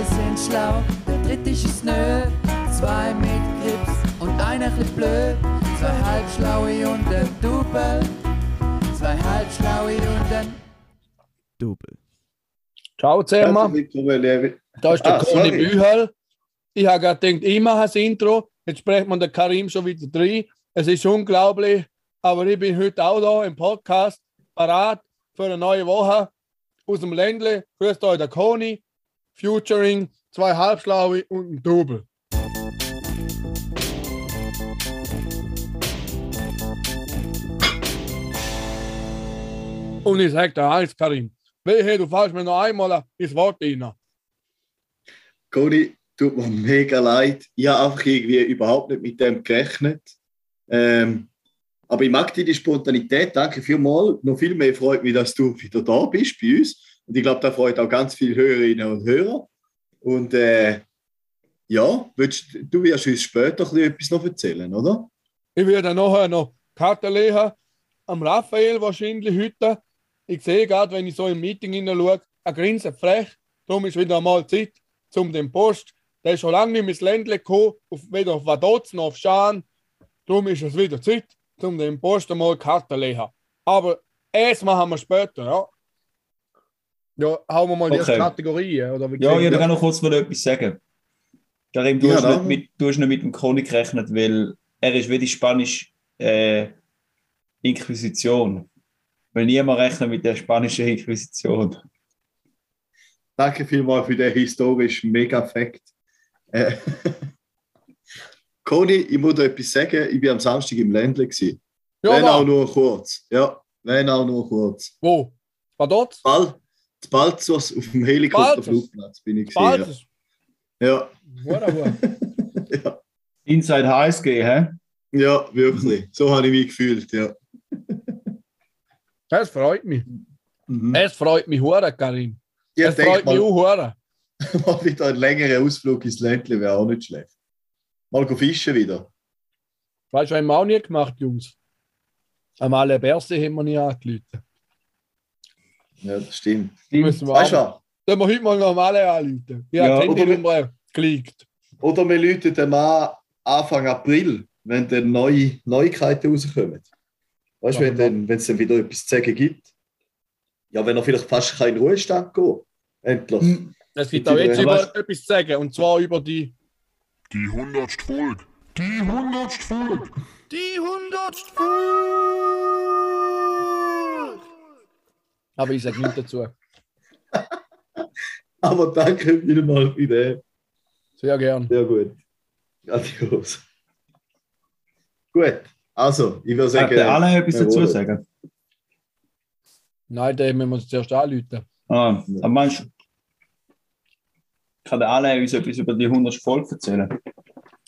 Zwei sind schlau, der dritte ist es nö. Zwei mit Grips und einer bisschen blöd. Zwei halbschlaue und ein Double. Zwei halbschlaue und ein Double. Ciao zusammen. Da ist der Ah, Conny. Bühel. Ich habe gerade gedacht, ich mache das Intro. Jetzt spricht man den Karim schon wieder drin. Es ist unglaublich, aber ich bin heute auch da im Podcast, parat für eine neue Woche aus dem Ländle. Grüßt euch der Conny, Futuring, zwei Halbschlaue und ein Double. Und ich sage dir eins, Karim. Wehe, du fällst mir noch einmal ins Wort rein. Cody, tut mir mega leid. Ich habe einfach irgendwie überhaupt nicht mit dem gerechnet. Ähm, aber ich mag deine Spontanität. Danke vielmals. Noch viel mehr freut mich, dass du wieder da bist bei uns. Und ich glaube, da freut auch ganz viele Hörerinnen und Hörer. Und äh, ja, willst, du wirst uns später etwas noch erzählen, oder? Ich werde nachher noch Karten legen. Am Raphael wahrscheinlich heute. Ich sehe gerade, wenn ich so im Meeting hineinschaue, er grinset frech. Darum ist wieder einmal Zeit zum dem Post. Der ist schon lange nicht mehr ins Ländle gekommen, weder auf Vaduz noch auf Schaan. Darum ist es wieder Zeit, zum dem Post einmal Karten legen. Aber es machen wir später, ja. Ja, hauen wir mal die Okay. Kategorien. Oder wie Ja, ich wir? kann noch kurz mal etwas sagen. Karim, du, Ja, hast nicht mit, du hast nicht mit dem König gerechnet, weil er ist wie die spanische äh, Inquisition. Weil niemand rechnet mit der spanischen Inquisition. Danke vielmals für den historischen Mega-Fact. Äh, Cody, ich muss dir etwas sagen. Ich war am Samstag im Ländle. Ja, wenn auch nur kurz. Ja, wenn auch nur kurz. Wo? Vaduz? Bald, Balzers auf dem Helikopterflugplatz bin ich gesehen. Bald? Ja. Wunderbar. Ja. Inside HSG, hä? ja, wirklich. So habe ich mich gefühlt. Ja. Das freut mich. Mhm. Es freut mich, hure, Karim. Ich Es denke freut mich mal, auch, hure. mal wieder ein längerer Ausflug ins Ländle wäre auch nicht schlecht. Mal go fischen wieder. Weißt du, haben wir auch nie gemacht, Jungs. Am alle Berse haben wir nie angerufen. Ja, das stimmt. Müssen wir Weißt du? Sollen wir heute mal normale anrufen? Ich Ja, habe die oder Handynummer geklickt. Oder wir läuten dem an Anfang April, wenn dann neue Neuigkeiten rauskommen. Weißt du, wenn es dann wieder etwas zu sagen gibt. Ja, wenn er vielleicht fast keinen Ruhestand geht. Endlich. Hm. Es gibt auch jetzt über etwas zu sagen, und zwar über die. Die hundertste Folge. Die hundertste Folge. Die hundertste Aber ich sage nichts dazu. Aber danke vielmals für den. Sehr gern. Sehr gut. Adios. Gut, also, ich würde sagen. der alle etwas dazu sagen? Nein, den müssen wir uns zuerst anrufen. Ah, aber meinst du, kann der alle uns etwas über die 100 Folge erzählen?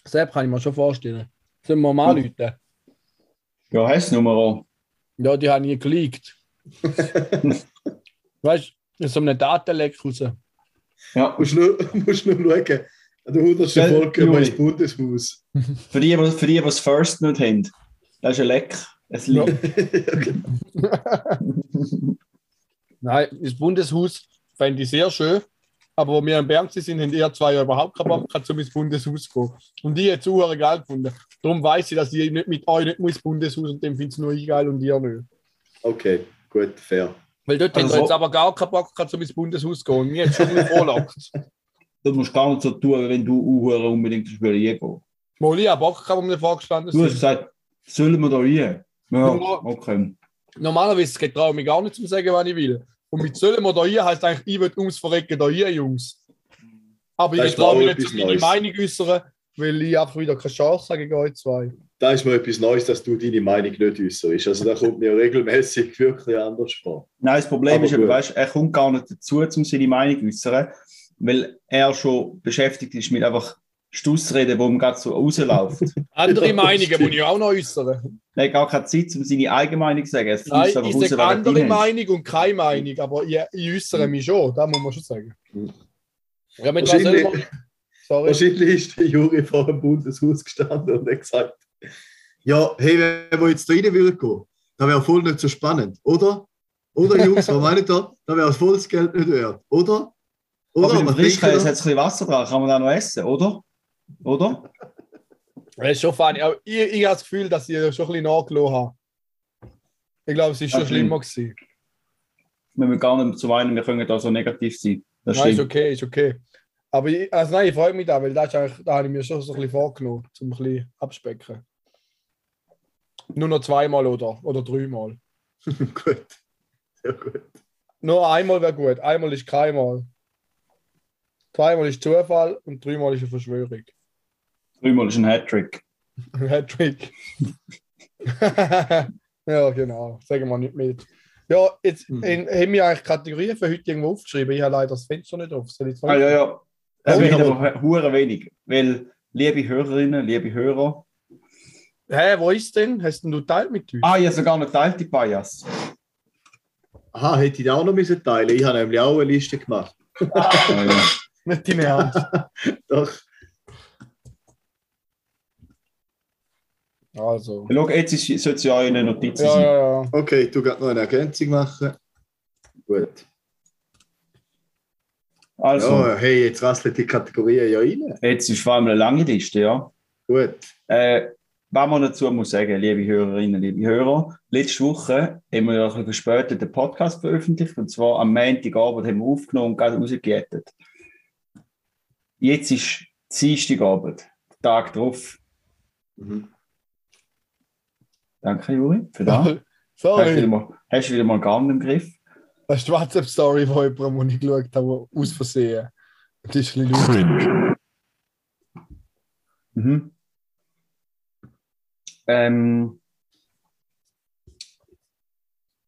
Sepp kann ich mir schon vorstellen. Sollen wir mal anrufen? Ja, du Nummer? Ja, die haben nie geleakt. weißt du, so eine Datenleck raus. Ja, Musst nur, musst nur schauen. An der 100. Gell, Folge gehen wir Juri? ins Bundeshaus. für die, die für die, die das First nicht haben, das ist ein Leck. Es liegt. Nein, das Bundeshaus fände ich sehr schön. Aber wo wir in Bern sind, haben ihr zwei ja überhaupt keinen Bock gehabt, um ins Bundeshaus zu gehen. Und die hat Zuhörer geil gefunden. Darum weiß ich, dass ich nicht mit euch nicht ins Bundeshaus und dem finde es nur ich geil und ihr nicht. Okay, gut, fair. Weil dort Also haben sie so- jetzt aber gar keinen Bock gehabt, um ins Bundeshaus zu gehen. Mir hat schon mal vorlagt. Das musst du gar nicht so tun, wenn du Uhren unbedingt ins Spiel gehen. Mal ich habe Bock gehabt, wo wir vorgestanden Du hast gesagt, sollen wir da rein? Ja, okay. Normalerweise getraue ich mich gar nicht zu sagen, was ich will. Und mit sollen wir da hier heißt eigentlich, ich will ums Verrecken da hier, Jungs. Aber Das ich traue mich nicht zu meine Neues. Meinung äußern, weil ich einfach wieder keine Chance habe gegen euch zwei. Da ist mir etwas Neues, dass du deine Meinung nicht äußerst. Also da kommt mir regelmäßig wirklich anders vor. Nein, das Problem Aber ist, aber, weißt, er kommt gar nicht dazu, um seine Meinung zu äußern, weil er schon beschäftigt ist mit einfach Stussreden, wo ihm gerade so rausläuft. Andere Ja, Meinungen muss ich auch noch äußern. er hat gar keine Zeit, um seine eigene Meinung zu sagen. Es Nein, ich raus, sage andere. Meinung und keine Meinung, aber ich, ich äußere mich schon, das muss man schon sagen. Ja, mit was Wahrscheinlich- Sorry. Wahrscheinlich ist der Juri vor dem Bundeshaus gestanden und hat gesagt, ja, hey, wenn wir jetzt da rein würden gehen, dann wäre voll nicht so spannend, oder? Oder Jungs, was meint ihr? Dann wäre voll das Geld nicht wert, oder? Oder? Aber Frischkäse hat es ein bisschen Wasser dran, kann man da noch essen, oder? Oder? Das ist schon funny. Aber ich, ich habe das Gefühl, dass ich schon ein bisschen nachgelassen habe. Ich glaube, es ist schon Okay. schlimmer gewesen. Wir müssen gar nicht zu weinen, wir können da so negativ sein. Das Nein, ist okay, ist okay. Aber ich, also nein, ich freue mich da, weil das ist eigentlich, da habe ich mir schon so ein bisschen vorgenommen, um ein bisschen abspecken. Nur noch zweimal oder, oder dreimal. gut. Sehr gut. Nur einmal wäre gut. Einmal ist keinmal. Zweimal ist Zufall und dreimal ist eine Verschwörung. Dreimal ist ein Hattrick. Hattrick. ja, genau. Sagen wir nicht mit. Ja, jetzt Mhm. in, haben wir eigentlich Kategorien für heute irgendwo aufgeschrieben. Ich habe leider das Fenster nicht auf. Soll ich Ah, ja, ja. Es Ja, wird aber- aber hure wenig. Weil, liebe Hörerinnen, liebe Hörer. Hä, wo ist denn? Hast denn du teilt mit uns? Ah, ich habe sogar noch teilt die Bias. Aha, hätte ich die auch noch müssen teilen Ich habe nämlich auch eine Liste gemacht. Ah, ja. Nicht deine Hand. Doch. Also. Schau, jetzt ist- sollte es ja in den Notizen Ja, sein. ja, ja. Okay, du kannst noch eine Ergänzung machen. Gut. Also, Ja, hey, jetzt rasselt die Kategorien ja rein. jetzt ist vor allem eine lange Liste, ja. Gut. Äh, was man dazu muss sagen, liebe Hörerinnen, liebe Hörer, letzte Woche haben wir ja ein bisschen verspätet den Podcast veröffentlicht, und zwar am Montagabend haben wir aufgenommen und gerade rausgejettet. Jetzt ist Dienstagabend, der Tag drauf. Mhm. Danke, Juri, für das. Hast du wieder Sorry. mal, hast du wieder mal gar nicht im Griff. Das ist die WhatsApp-Story von jemandem, wo ich geschaut habe, aus Versehen. Das ist ein bisschen lustig. Mhm. Ähm,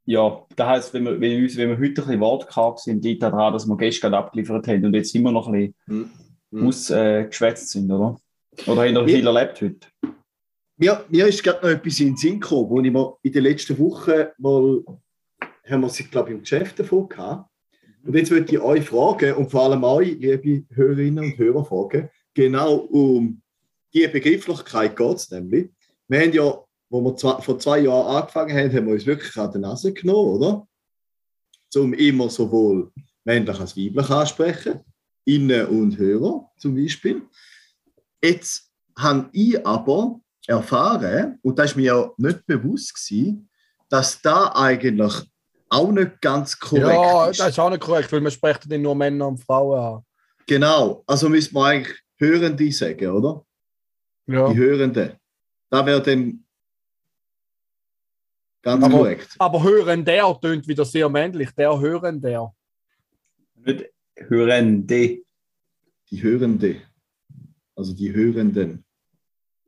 ja, das heisst, wenn wir, wenn, wir wenn wir heute ein bisschen wortkarg sind, liegt daran, dass wir gestern abgeliefert haben und jetzt immer noch ein bisschen Mhm. ausgeschwätzt sind, oder? Oder haben noch viel erlebt heute? Mir, mir ist gerade noch etwas in den Sinn gekommen, wo ich mir in den letzten Wochen mal, haben wir sie, glaube ich, im Geschäft davon gehabt. Und jetzt würde ich euch fragen, und vor allem euch, liebe Hörerinnen und Hörer, fragen, genau um die Begrifflichkeit geht es nämlich. Wir haben ja, wo wir zwei, vor zwei Jahren angefangen haben, haben wir uns wirklich an die Nase genommen, oder? Um immer sowohl männlich als weiblich ansprechen, Innen und Hörer zum Beispiel. Jetzt habe ich aber erfahren, und das ist mir ja nicht bewusst gewesen, dass da eigentlich auch nicht ganz korrekt Ja, ist. das ist auch nicht korrekt, weil man spricht dann nur Männer und Frauen an. Genau, also müsste man eigentlich Hörende sagen, oder? Ja. Die Hörenden. Da wäre dann ganz Aber- korrekt. Aber hören der tönt wieder sehr männlich. Der hören der. Nicht Hörende. Die Hörende. Also die Hörenden.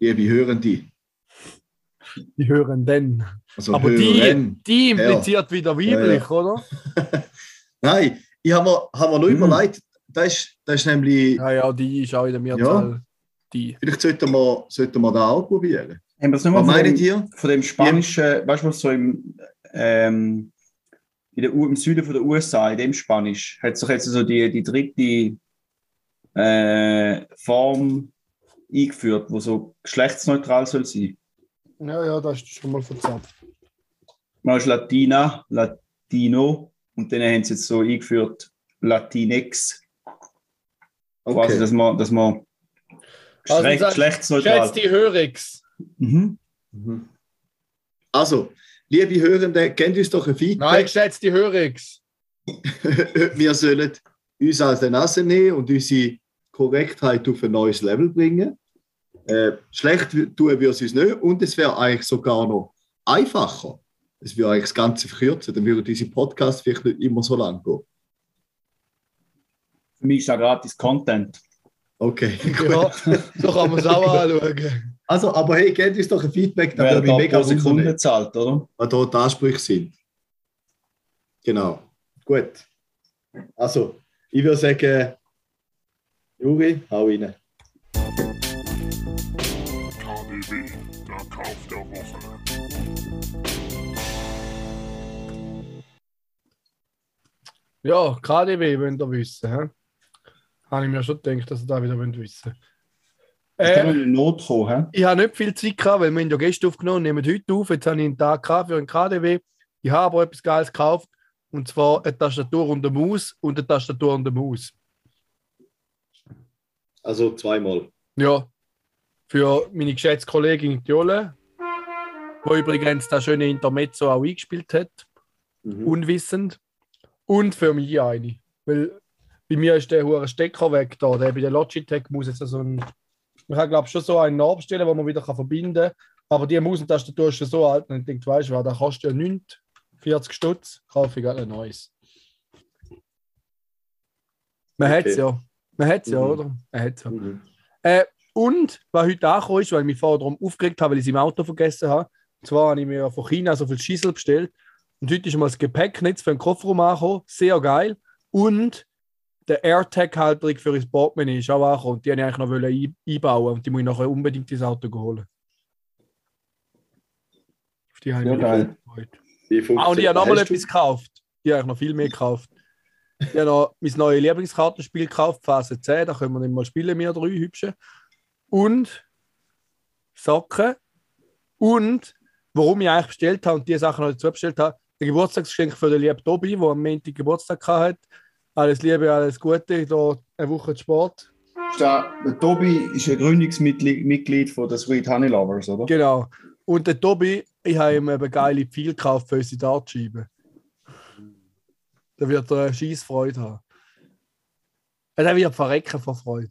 Hörende. Die hören den. Also Aber Hören. die, die impliziert wieder weiblich, oder? Nein, ich habe mir, hab mir noch Hm. überlegt, das ist, das ist nämlich, Ja, ja, die ist auch in der Mehrzahl. Die. vielleicht sollten wir, sollten wir da auch probieren. Haben wir es nicht mal Was von meint dem, ihr? von dem spanischen, weißt du, was so im, ähm, in der, U- im Süden von der USA, in dem Spanisch, hat sich jetzt so die, die dritte äh, Form eingeführt, wo so geschlechtsneutral soll sein. Ja, ja, das ist schon mal verzerrt. Man ist Latina, Latino und dann haben sie jetzt so eingeführt Latinx. Quasi, Okay. dass man, dass man Also, geschlecht, sag- geschlechtsneutral. Schätzt die Hörix. Mhm. Mhm. Also, liebe Hörende, gebt uns doch ein Nein, Feedback. schätzt die Hörix. wir sollen uns als der Nase nehmen und unsere Korrektheit auf ein neues Level bringen. Äh, schlecht tun wir es uns nicht und es wäre eigentlich sogar noch einfacher. Es würde eigentlich das Ganze verkürzen, dann würde dieser Podcast vielleicht nicht immer so lang gehen. Für mich ist das gratis Content. Okay, gut. Ja, so kann man es auch anschauen. Also, aber hey, gebt uns doch ein Feedback, da mich da mega pro Sekunde wundern, zahlt, oder? was dort die Ansprüche sind. Genau. Gut. Also, ich würde sagen, Juri, hau rein. KDW, der Kauf der Woche. Ja, KDW wollt ihr wissen. He? Habe ich mir schon gedacht, dass ihr da wieder wollt wissen kann äh, in Not kommen. Ich habe nicht viel Zeit gehabt, weil wir haben ja gestern aufgenommen, nehmen heute auf. Jetzt habe ich einen Tag gehabt für einen KDW. Ich habe aber etwas Geiles gekauft. Und zwar eine Tastatur und eine Maus und eine Tastatur und eine Maus. Also zweimal. Ja. Für meine geschätzte Kollegin Jole, die übrigens das schöne Intermezzo auch eingespielt hat, Mhm. unwissend. Und für mich eine. Weil bei mir ist der hure Stecker weg da. Der bei der Logitech muss jetzt so ein. Man kann, glaube ich, schon so einen abstellen, wo man wieder kann verbinden kann. Aber die Maustastatur ist schon so alt und ich denke, weißt du da kostet ja 9, 40 Stutz, kaufe ich gerade ein neues. Man Okay. hat es ja. Man hat es ja, Mhm. oder? Man hat's ja. Mhm. Äh, und was heute angekommen ist, weil ich mich vorher darum aufgeregt habe, weil ich es im Auto vergessen habe. Und zwar habe ich mir von China so viel Schissel bestellt. Und heute ist mal das Gepäcknetz für den Kofferraum angekommen. Sehr geil. Und der AirTag-Halterung für das Portemonnaie ist auch angekommen. Und die wollte ich eigentlich noch ein- einbauen. Und die muss ich nachher unbedingt ins Auto holen. Auf die habe ich Ja, mich gefreut. Ah, und ich habe noch mal Hast du- etwas gekauft. Ich habe eigentlich noch viel mehr gekauft. Ich habe noch mein neues Lieblingskartenspiel gekauft, Phase 10. Da können wir nicht mal spielen, wir drei hübsche. Und Socken. Und warum ich eigentlich bestellt habe und die Sachen noch dazu bestellt habe, ein Geburtstagsgeschenk für den lieben Tobi, der am Montag Geburtstag hatte. Alles Liebe, alles Gute, da eine Woche Sport. Der, Tobi ist ein Gründungsmitglied Mitglied von der Sweet Honey Lovers, oder? Genau. Und der Tobi, ich habe ihm eben geile Pfeil gekauft für unsere Dartscheibe. Da wird er eine scheisse Freude haben. Ja, Der wird verrecken vor Freude.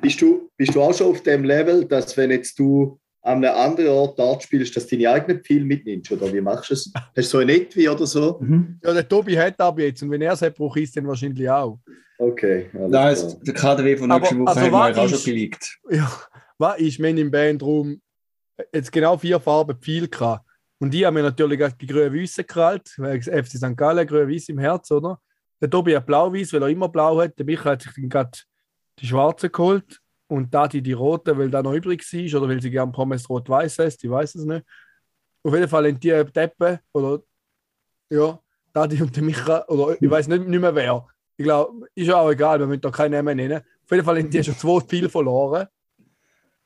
Bist du, bist du auch schon auf dem Level, dass wenn jetzt du an einem anderen Ort Dart spielst, dass du deine eigenen Pfeile mitnimmst? Oder wie machst du es? Hast du so ein Etui oder so? Mhm. Ja, der Tobi hat aber jetzt und wenn er es hat, brauche ich es dann wahrscheinlich auch. Okay. klar. heißt, der KDW von nächster Woche also haben eigentlich auch ist- schon geleakt. Ja, was ist, wenn im Bandraum jetzt genau vier Farben Pfeil gehabt. Und ich habe mir natürlich auch die grüne Weiße gekrallt, weil FC St. Gallen, grün weiß im Herz, oder? Der Tobi hat blau-weiß, weil er immer blau hat. Der Michael hat sich dann gerade die schwarze geholt und da die, die rote, weil da noch übrig war oder weil sie gern Pommes rot-weiß heißt, ich weiß es nicht. Auf jeden Fall in die Deppen, oder ja, da die und der Michael, oder ich weiß nicht, nicht mehr wer. Ich glaube, ist ja auch egal, wir müssen da keinen Namen nennen. Auf jeden Fall haben die schon zwei viel verloren.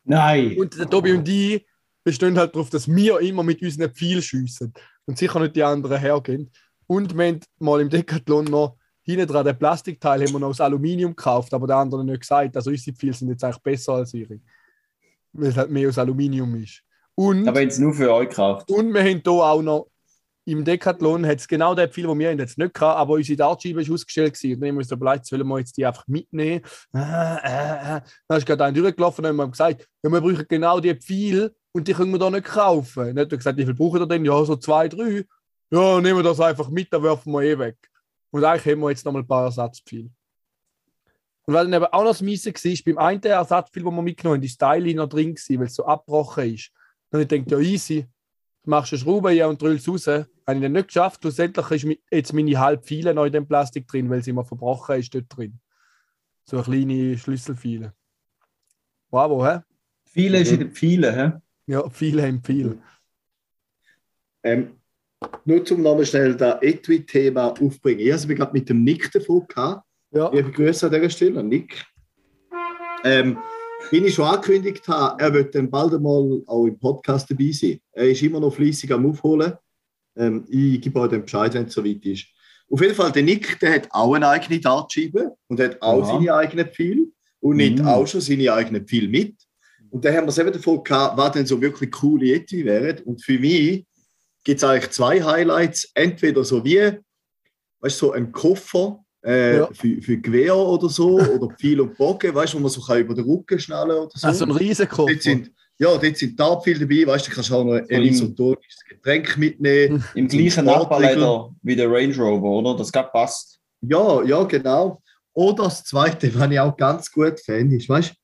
Nein! Und der Tobi und ich bestehen halt darauf, dass wir immer mit unseren Pfeil schiessen und sicher nicht die anderen hergehen. Und wir haben mal im Decathlon noch hinten dran den Plastikteil haben wir noch aus Aluminium gekauft, aber der andere nicht gesagt. Also unsere Pfeile sind jetzt eigentlich besser als ihre. Weil es halt mehr aus Aluminium ist. Und, Aber jetzt nur für euch gekauft. und wir haben hier auch noch im Decathlon hat es genau den Pfeil, den wir haben jetzt nicht gehabt, aber unsere Dartscheibe ist ausgestellt gewesen. Und dann haben wir uns überlegt, sollen wir jetzt die einfach mitnehmen? Ah, ah, ah. Dann ist gerade einer durchgelaufen und haben wir gesagt, ja, wir brauchen genau die Pfeile und die können wir da nicht kaufen. Dann hat er gesagt, wie viel brauchen wir denn? Ja, so zwei, drei. Ja, nehmen wir das einfach mit, dann werfen wir eh weg. Und eigentlich haben wir jetzt noch mal ein paar Ersatzpfeile. Und weil dann eben auch noch das Miese war, ist beim einen Ersatzpfeil, den wir mitgenommen haben, die Styling noch drin gewesen, weil es so abgebrochen ist. Dann habe ich gedacht, ja easy, machst du eine Schraube hier und drüllst raus. Habe ich dann nicht geschafft. Schlussendlich ist jetzt meine halbe Pfeile noch in dem Plastik drin, weil sie immer verbrochen ist dort drin. So eine kleine Schlüsselpfeile. Bravo, hä? Viele ist in den Pfeilen, hä? Ja, viele haben Pfeile. Ähm, nur zum nochmal schnell das Etui-Thema aufbringen. Ich habe gerade mit dem Nick davon gehabt. Ja. Liebe Grüße an dieser Stelle, Nick. Ähm, wie ich schon angekündigt habe, er wird dann bald einmal auch im Podcast dabei sein. Er ist immer noch fleißig am Aufholen. Ähm, ich gebe euch den Bescheid, wenn es soweit ist. Auf jeden Fall, der Nick, der hat auch eine eigene Dartscheibe und hat auch Aha. seine eigenen Pfeile und nimmt Mhm. auch schon seine eigenen Pfeile mit. Und dann haben wir es eben davon gehabt, was denn so wirklich coole Etui wären. Und für mich gibt es eigentlich zwei Highlights. Entweder so wie, weißt du, so ein Koffer äh, Ja. für, für Gewehr oder so, oder Pfeil und Bogen, weißt du, wo man so kann über den Rücken schnallen oder so. Also ein Risiko. dort sind, ja, dort sind Dartpfeile dabei, weißt du, kannst auch noch ein isotonisches Getränk mitnehmen. Im gleichen. Nachbarleder wie der Range Rover, oder? Das gerade passt. Ja, ja, genau. Oder das Zweite, was ich auch ganz gut finde, ist, weißt du,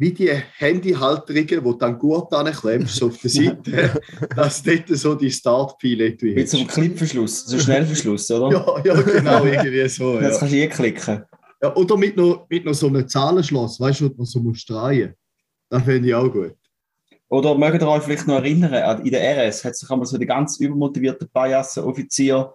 wie die Handyhalterungen, wo du dann gut anklemmst, so auf der Seite, dass dort so die Startpfeile drin Mit so einem Clipverschluss, so Schnellverschluss, oder? Ja, ja, genau, irgendwie so. Jetzt Ja. kannst du eh klicken. Ja, oder mit noch, mit noch so einem Zahlenschloss, weißt du, wo man so muss drehen. Das finde ich auch gut. Oder mögt ihr euch vielleicht noch erinnern, in der RS hat sich einmal so die ganz übermotivierte Payassen-Offizier,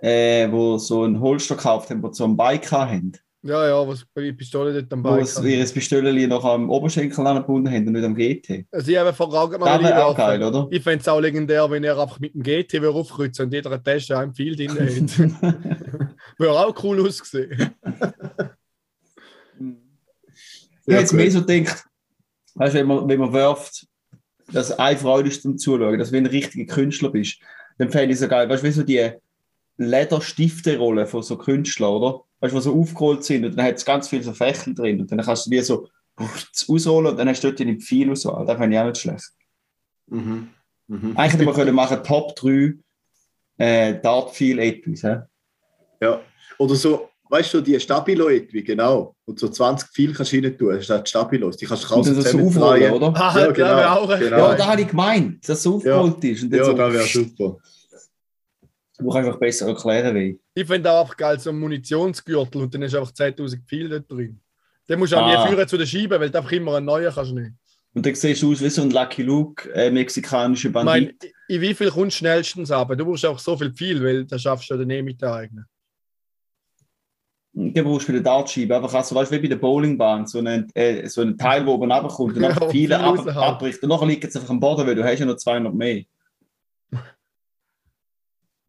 äh, wo so einen Holster gekauft haben, wo sie so ein Bike haben, Ja, ja, was bei Pistole dort am wo Bein sie ihr Pistolchen noch am Oberschenkel angebunden haben und nicht am GT. Also ich habe verragen noch Das wäre auch geil, oder? Ich fände es auch legendär, wenn er einfach mit dem GT würde aufkreuzen und jeder Tasche ein Pfeil drin hat. Wäre auch cool ausgesehen. Ich Ja, jetzt mehr gut. so gedacht, weißt du, wenn man, wenn man wirft, dass eine Freude ist zum Zuschauen, dass du wie ein richtiger Künstler bist, dann fände ich so geil. Weißt du, wie so die Lederstifte-Rolle von so Künstlern, oder? Weißt du, die so aufgerollt sind und dann hat es ganz viel so Fächel drin und dann kannst du die so ausrollen und dann hast du dort den Pfeil und so. Das fände ich auch nicht schlecht. Mhm. Mhm. Eigentlich hätte man können machen Top 3 äh, Dart-Pfeil etwas. hä? Ja. Oder so, weißt du, die Stabilo etwa, genau. Und so 20 viel kannst du rein tun, statt Stabilos. Die kannst du dann so aufrollen, oder? Ah, Ja, das genau, genau. Ja, da habe ich gemeint, dass es so aufgerollt ist. Und Ja, so, das wäre super. Du kannst einfach besser erklären, wie. Ich finde auch einfach geil, so ein Munitionsgürtel und dann ist einfach 10.000 Pfeil dort drin. Den musst du auch Ah. nie führen zu den Scheiben, weil du einfach immer einen neuen kannst nehmen. Und dann siehst du aus wie so ein Lucky Luke, äh, mexikanischer Ich Bandit. meine, in wie viel kommst du schnellstens ab? Du brauchst auch so viel Pfeil, weil das schaffst du ja dann eh mit der eigenen. Den brauchst du bei der Dartscheibe. Einfach also, weißt, du, wie bei der Bowlingbahn, so ein, äh, so ein Teil, wo oben runterkommt und Ja, einfach wo viele viel ab, abbricht. Und nachher liegt es einfach am Boden, weil du hast ja noch 200 mehr.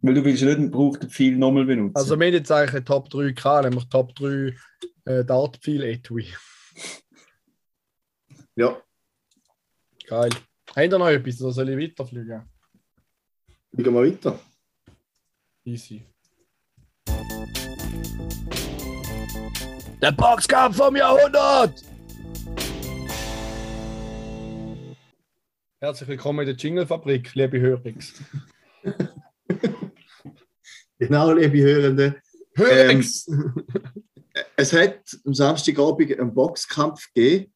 Weil du willst nicht gebrauchten Pfeil nochmal benutzen. Also wir haben jetzt eigentlich eine Top 3 gehabt, nämlich Top 3 äh, Dartpfeil-Etui. Ja, Geil. Habt ihr noch etwas, oder soll ich weiterfliegen? schauen wir weiter. Easy. Der Boxkampf vom Jahrhundert! Herzlich willkommen in der Jingle-Fabrik, liebe Hörix. Genau, liebe Hörende. Hörix! Es hat am Samstagabend einen Boxkampf gegeben,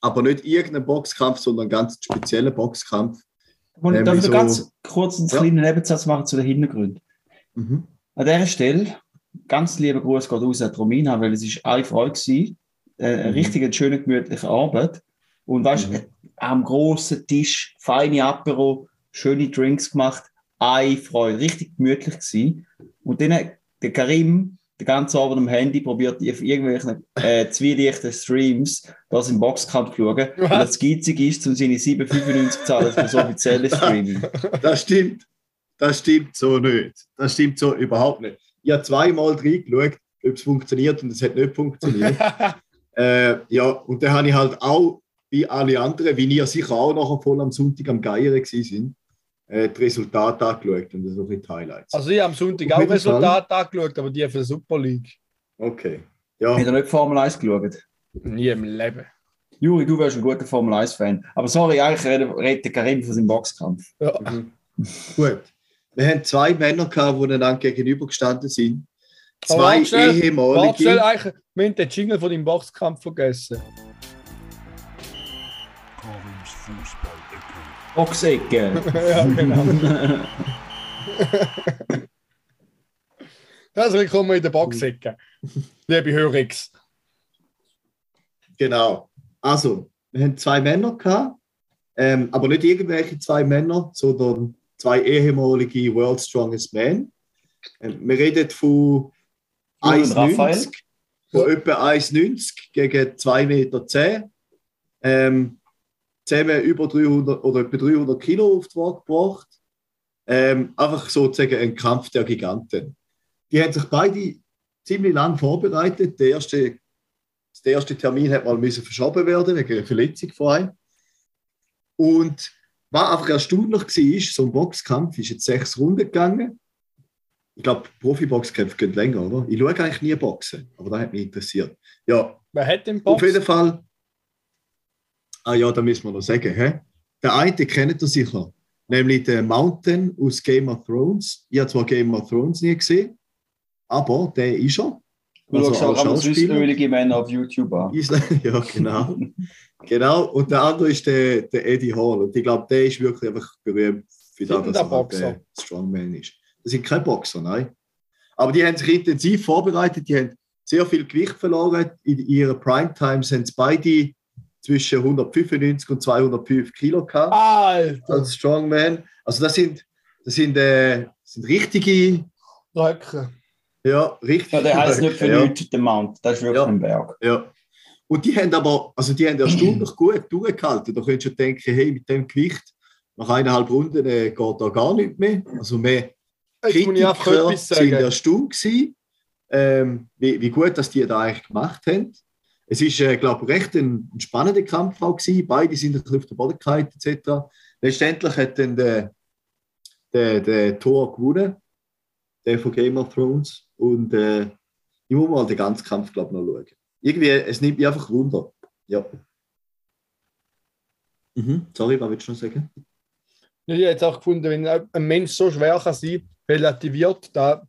aber nicht irgendeinen Boxkampf, sondern einen ganz speziellen Boxkampf. Und ähm, darf ich so- noch ganz kurz einen Ja. kleinen Nebensatz machen zu den Hintergründen? Mhm. An dieser Stelle, ganz lieber Gruß geht raus an Romina, weil es ist eine Freude gewesen, äh, eine Mhm. richtig schöne, gemütliche Arbeit. Und weißt du, Mhm. am großen Tisch, feine Apero, schöne Drinks gemacht, eine Freude, richtig gemütlich gewesen. Und dann der Karim, den ganzen Abend am Handy, probiert auf irgendwelchen äh, zwielichten Streams das im Boxkampf zu schauen. Und das Geizig ist, um seine 7,95 zu zahlen für das offizielle Streaming. Das stimmt. Das stimmt so nicht. Das stimmt so überhaupt nicht. Ich habe zweimal reingeschaut, ob es funktioniert und es hat nicht funktioniert. äh, ja, und dann habe ich halt auch, wie alle anderen, wie ihr sicher auch nachher voll am Sonntag am gewesen sind, äh, die Resultate angeschaut und so die Highlights. Also ich habe am Sonntag auch Resultate angeschaut, aber die für die Super League. Okay. Ja, Hat er nicht Formel 1 geschaut? Nie im Leben. Juri, du wärst ein guter Formel 1-Fan. Aber sorry, eigentlich redet Karim von seinem Boxkampf. Ja. gut. Wir haben zwei Männer gehabt, die einander gegenübergestanden sind. Zwei warte schnell, Warte schnell, ehemalige. eigentlich, wir haben den Jingle von deinem Boxkampf vergessen. Karims Fußballecke. Boxecke. ja, genau. Herzlich willkommen in der Boxecke. Liebe Hörix. Genau. Also, wir haben zwei Männer gehabt, ähm, aber nicht irgendwelche zwei Männer, sondern zwei ehemalige World Strongest Men. Ähm, wir reden von Jürgen Raphael. 1,90, von etwa 1,90 gegen 2,10 Meter. Ähm, zusammen über 300 oder etwa 300 Kilo auf die Waage gebracht. Ähm, einfach sozusagen ein Kampf der Giganten. Die haben sich beide ziemlich lang vorbereitet. Der erste der erste Termin hat mal müssen verschoben werden wegen einer Verletzung von einem. Und was einfach erstaunlich war, so ein Boxkampf ist jetzt sechs Runden gegangen. Ich glaube, Profiboxkämpfe gehen länger, oder? Ich schaue eigentlich nie Boxen, aber das hat mich interessiert. Ja, Wer hat den auf Box? jeden Fall. Ah ja, da müssen wir noch sagen. Hä? Der eine kennt ihr sicher, nämlich der Mountain aus Game of Thrones. Ich habe zwar Game of Thrones nie gesehen, aber der ist er. Du Also schaust auch als süßölige Männer auf YouTube an. Ja, genau. genau. Und der andere ist der, der Eddie Hall. Und ich glaube, der ist wirklich einfach berühmt für das, dass der er halt Boxer? Strongman ist. Das sind keine Boxer, nein. Aber die haben sich intensiv vorbereitet. Die haben sehr viel Gewicht verloren. In ihrer Primetime sind sie beide zwischen 195 und 205 Kilo gehabt Alter! als Strongman. Also das sind, das sind, äh, das sind richtige, Röcke. ja, richtige. Ja, der heißt nicht für ja. nichts der Mount. Das ist wirklich Ja. ein Berg. Ja. Und die haben aber, also die haben erstaunlich gut durchgehalten. Da könntest du denken, hey, mit dem Gewicht, nach eineinhalb Runden äh, geht da gar nicht mehr. Also mehr Kritiker sind erstaunt gewesen, ähm, wie, wie gut dass die da eigentlich gemacht haben. Es ist, äh, glaube ich, recht ein, ein spannender Kampf auch gewesen. Beide sind auf der Boden gefallen, etc. Letztendlich hat dann der, der, der Thor gewonnen, der von Game of Thrones. Und äh, ich muss mal den ganzen Kampf, glaube ich, noch schauen. Irgendwie, es nimmt mich einfach Wunder. Ja. Mhm. Sorry, was willst du noch sagen? Ich habe jetzt auch gefunden, wenn ein Mensch so schwer kann sein, relativiert, da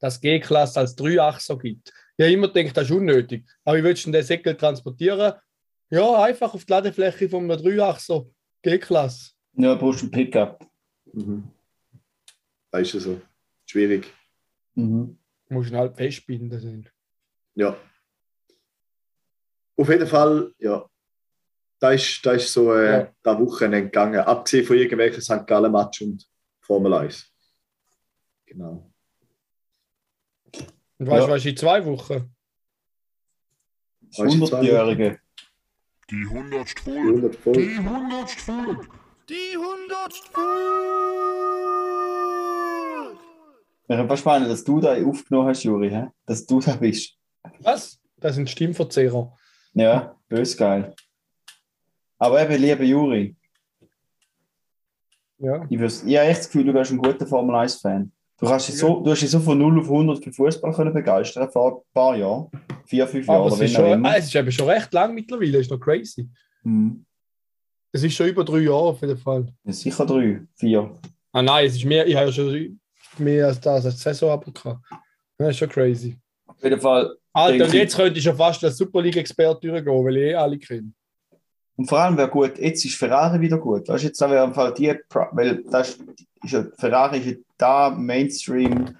das G-Klasse als 3-Achser gibt. Habe immer gedacht, das ist unnötig. Aber wie willst du den Säckel transportieren? Ja, einfach auf die Ladefläche von einer 3-Achser G-Klasse. Ja, du brauchst ein Pickup. Mhm. Das ist ja so. Schwierig. Mhm. Muss ihn halt festbinden. Sind. Ja. Auf jeden Fall, ja. Da ist, da ist so äh, Ja. da Wochenende gegangen. Abgesehen von irgendwelchen St. Gallen Match und Formel 1. Genau. Und weißt du, Ja. was in zwei Wochen? Das 100-Jährige. Die 100. Die Folge. 100 Folge. Die 100. Folge. Die 100. Ich habe spannend, dass du da aufgenommen hast, Juri. hä? Dass du da bist. Was? Das sind Stimmverzehrer. Ja, bös geil. Aber eben, lieber Juri, Ja. ich, ich habe echt das Gefühl, du bist ein guter Formel 1-Fan. Du, kannst dich so, du hast dich so von 0 auf 100 für Fußball können begeistern vor ein paar Jahren. Vier, fünf Jahre Aber es ist, schon, ah, es ist eben schon recht lang mittlerweile, ist noch crazy. Hm. Es ist schon über drei Jahre auf jeden Fall. Ja, Sicher drei, vier. Ah nein, es ist mehr, ich habe ja schon mehr als das, als Saison gehabt. Das ist schon crazy. Auf jeden Fall. Alter, und jetzt könnte ich schon fast als Super League-Experte durchgehen, weil ich eh alle kenne. Und vor allem wäre gut, jetzt ist Ferrari wieder gut. Weißt du, jetzt haben wir einfach die, weil das ist, ja, Ferrari ist ja da Mainstream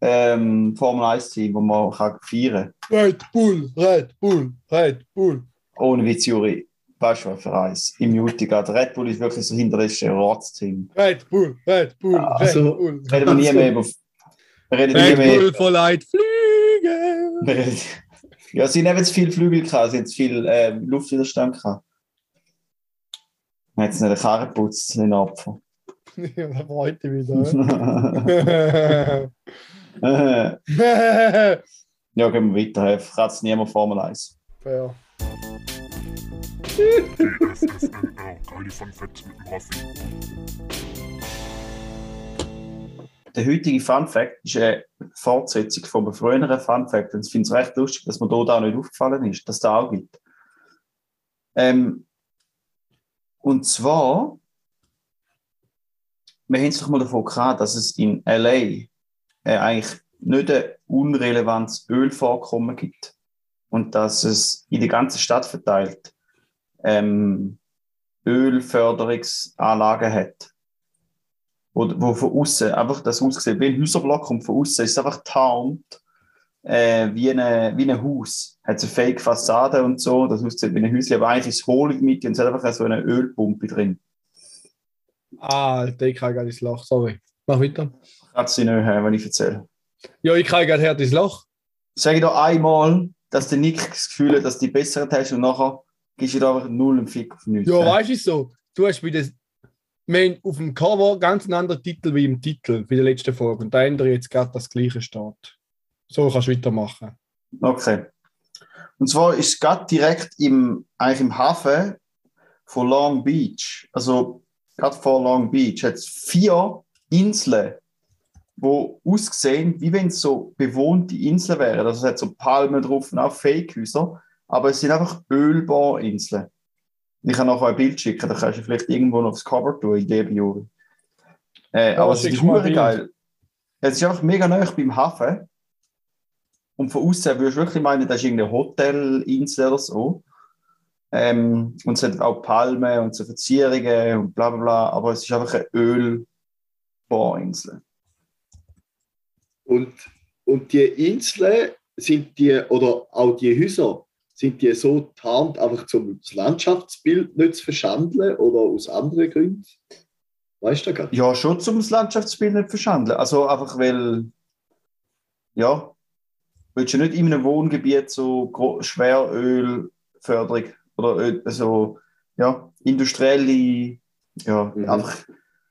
ähm, Formel 1 Team, wo man kann feiern Red Bull, Red Bull, Red Bull. kann. Ohne Witz, Juri. Weißt du, was für eins? Im Mutti geht. Red Bull ist wirklich so hinter das Ratsteam. Red Bull, Red Bull, Red Also- Bull. Reden wir nie mehr über. Reden nie Red mehr. Bull voll Leid fliegen. Ja, sie haben zu viel Flügel gehabt, sie haben zu viel ähm, Luftwiderstand gehabt. Jetzt nicht eine Karre geputzt, den Opfer. Ja, da freut ich mich wieder. ja, gehen wir weiter. Kratzt niemand Formel 1. Fair. Geile Fun Facts mit dem Raffi. Der heutige Fun Fact ist eine Fortsetzung von einem früheren Fun Fact. Und ich finde es recht lustig, dass mir da da nicht aufgefallen ist, dass es da auch gibt. Ähm, und zwar, wir haben es doch mal davon gehabt, dass es in LA äh, eigentlich nicht ein unrelevantes Ölvorkommen gibt. Und dass es in der ganzen Stadt verteilt ähm, Ölförderungsanlagen hat. Oder wo von außen einfach das aussieht wie ein Häuserblock und von außen ist es einfach tarnt äh, wie, eine, wie ein Haus. Hat so eine fake Fassade und so, das aussieht wie ein Häuschen, aber eigentlich ist es hohl in der Mitte und es hat einfach so eine Ölpumpe drin. Ah, ich kriege gerade ins Loch, sorry. Mach weiter. Kannst du nicht hören, wenn ich erzähle. Ja, ich kriege gerade ins Loch. Sag doch einmal, dass der Nick das Gefühl hat, dass du die besseren hast und nachher gibst du da einfach null im Fick auf nichts. Ja, weißt du so? Du hast bei das. Wir auf dem Cover ganz einen anderen Titel wie im Titel bei der letzten Folge. Und da ändere ich jetzt gerade das gleiche steht. So kannst du weitermachen. Okay. Und zwar ist es gerade direkt im, eigentlich im Hafen von Long Beach, also gerade vor Long Beach, hat es vier Inseln, wo aussehen, wie wenn es so bewohnte Inseln wären. Also es hat so Palmen drauf und auch Fake-Häuser, aber es sind einfach Ölbohrinseln. Ich kann noch ein Bild schicken, da kannst du vielleicht irgendwo noch aufs Cover tun, in dem Juri. Äh, Ja, aber es ist geil. Es ist einfach mega nah beim Hafen. Und von außen würdest du wirklich meinen, das ist irgendeine Hotelinsel oder so. Ähm, und es hat auch Palmen und so Verzierungen und bla bla bla, aber es ist einfach eine Ölbohrinsel. Und, und die Inseln sind die, oder auch die Häuser, sind die so tarnt, einfach zum das Landschaftsbild nicht zu verschandeln oder aus anderen Gründen? Weißt du gar Ja, schon zum das Landschaftsbild nicht verschandeln. Also einfach, weil, ja, willst du nicht in einem Wohngebiet so Schwerölförderung oder Öl, also, ja, industrielle, ja, Mhm. einfach.